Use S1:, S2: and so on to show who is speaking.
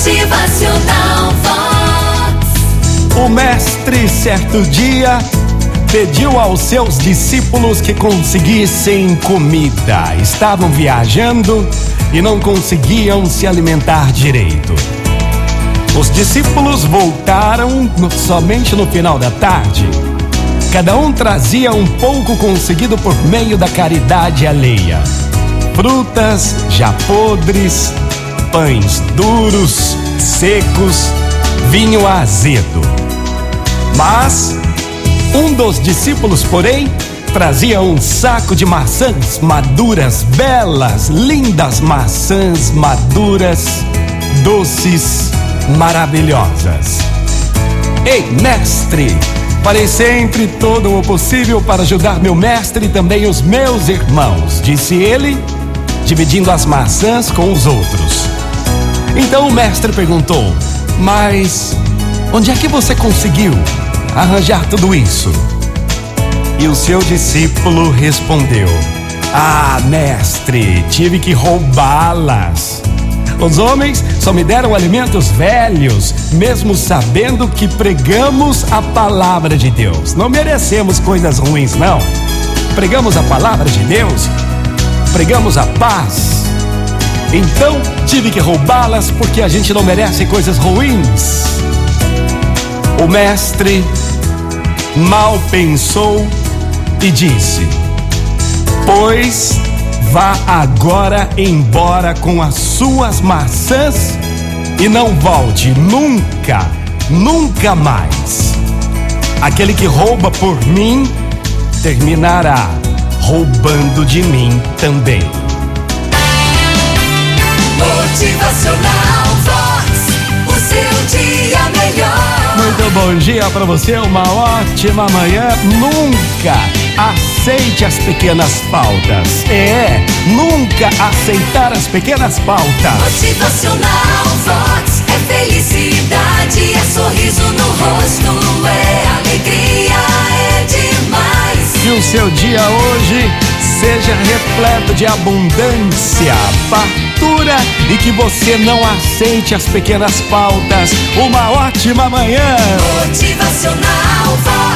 S1: Motivacional Vox.
S2: O mestre, certo dia, pediu aos seus discípulos que conseguissem comida. Estavam viajando e não conseguiam se alimentar direito. Os discípulos voltaram somente no final da tarde. Cada um trazia um pouco conseguido por meio da caridade alheia. Frutas já podres, pães duros, secos, vinho azedo. Mas um dos discípulos, porém, trazia um saco de maçãs maduras, belas, lindas maçãs maduras, doces, maravilhosas. Ei, mestre, farei sempre todo o possível para ajudar meu mestre e também os meus irmãos, disse ele, dividindo as maçãs com os outros. Então o mestre perguntou: Mas onde é que você conseguiu arranjar tudo isso? E o seu discípulo respondeu: Ah, mestre, tive que roubá-las. Os homens só me deram alimentos velhos, mesmo sabendo que pregamos a palavra de Deus. Não merecemos coisas ruins, não. Pregamos a palavra de Deus, pregamos a paz. Então tive que roubá-las porque a gente não merece coisas ruins. O mestre mal pensou e disse: Pois vá agora embora com as suas maçãs e não volte nunca, nunca mais. Aquele que rouba por mim terminará roubando de mim também.
S1: Motivacional Vox. O seu dia melhor.
S2: Muito bom dia para você, uma ótima manhã. Nunca aceite as pequenas faltas. É, nunca aceitar as pequenas faltas.
S1: Motivacional Vox. É felicidade, é sorriso no rosto, é alegria, é demais.
S2: Que o seu dia hoje seja repleto de abundância, e que você não aceite as pequenas faltas. Uma ótima manhã.
S1: Motivacional.